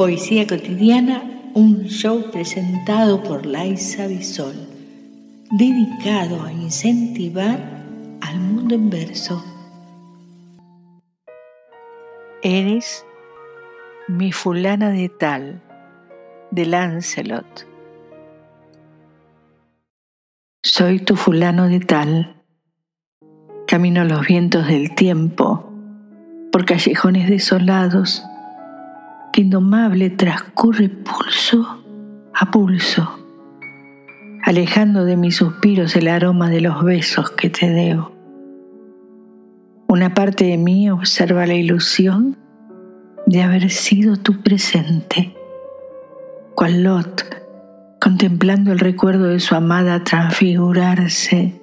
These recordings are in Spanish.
Poesía cotidiana, un show presentado por Laisa Bisol, dedicado a incentivar al mundo en verso. Eres mi fulana de tal, de Lancelot. Soy tu fulano de tal. Camino los vientos del tiempo por callejones desolados que indomable transcurre pulso a pulso, alejando de mis suspiros el aroma de los besos que te debo. Una parte de mí observa la ilusión de haber sido tu presente, cual Lot contemplando el recuerdo de su amada transfigurarse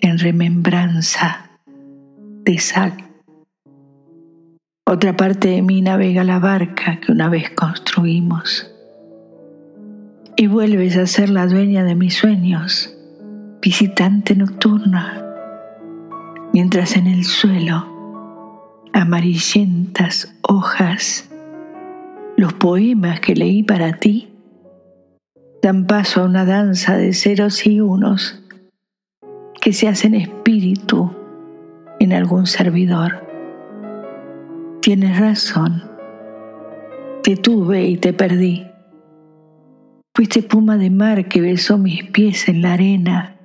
en remembranza de sal. Otra parte de mí navega la barca que una vez construimos. Y vuelves a ser la dueña de mis sueños, visitante nocturna, mientras en el suelo, amarillentas hojas, los poemas que leí para ti dan paso a una danza de ceros y unos que se hacen espíritu en algún servidor. Tienes razón. Te tuve y te perdí. Fuiste puma de mar que besó mis pies en la arena,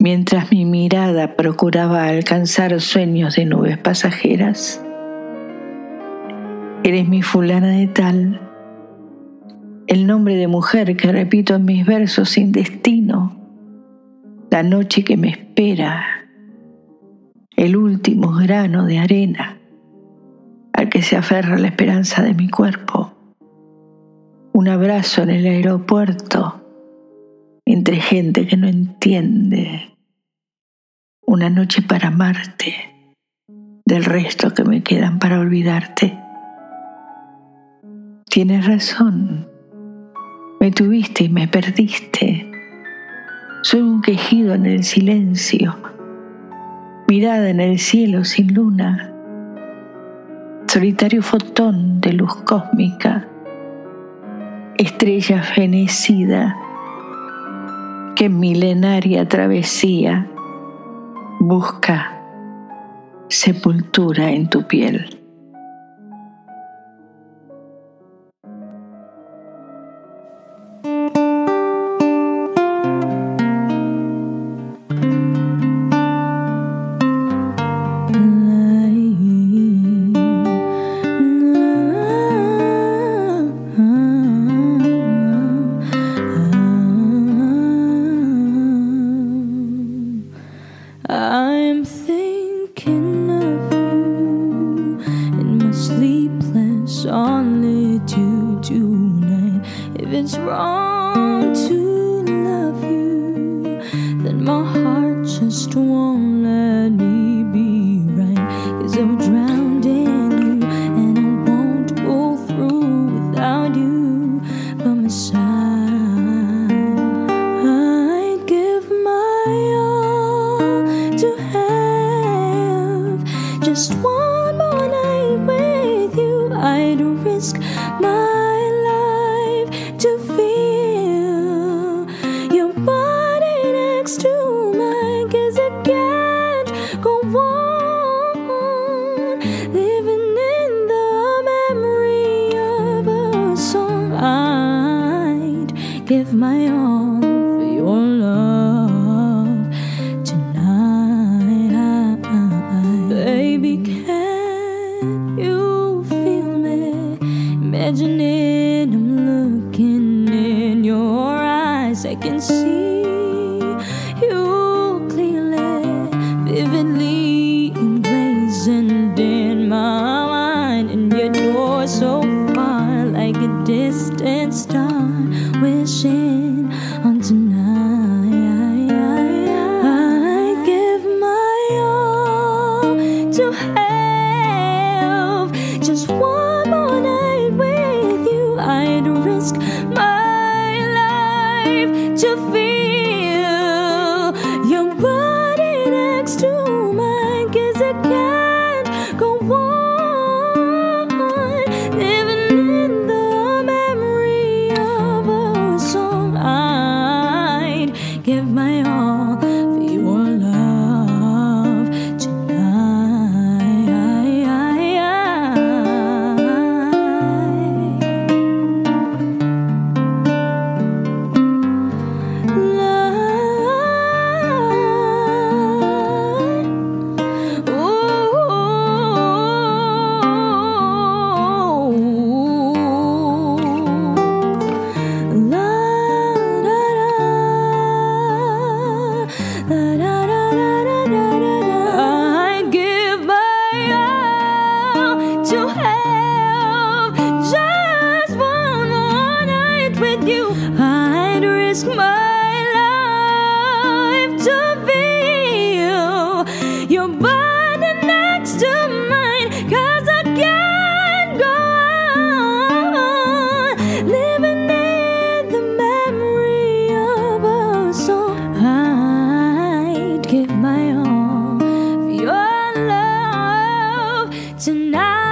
mientras mi mirada procuraba alcanzar sueños de nubes pasajeras. Eres mi fulana de tal, el nombre de mujer que repito en mis versos sin destino, la noche que me espera, el último grano de arena que se aferra la esperanza de mi cuerpo. Un abrazo en el aeropuerto entre gente que no entiende. Una noche para amarte del resto que me quedan para olvidarte. Tienes razón. Me tuviste y me perdiste. Soy un quejido en el silencio, mirada en el cielo sin luna solitario fotón de luz cósmica, estrella fenecida que en milenaria travesía busca sepultura en tu piel. it's wrong to love you, then my heart just won't let me be right. Cause I'm drowned in you, and I won't go through without you by my side. I give my all to have just one more night with you. I'd risk my give my all. give my all. my life to be you. Your body next to mine, cause I can't go on living in the memory of us. So I'd give my all for your love tonight.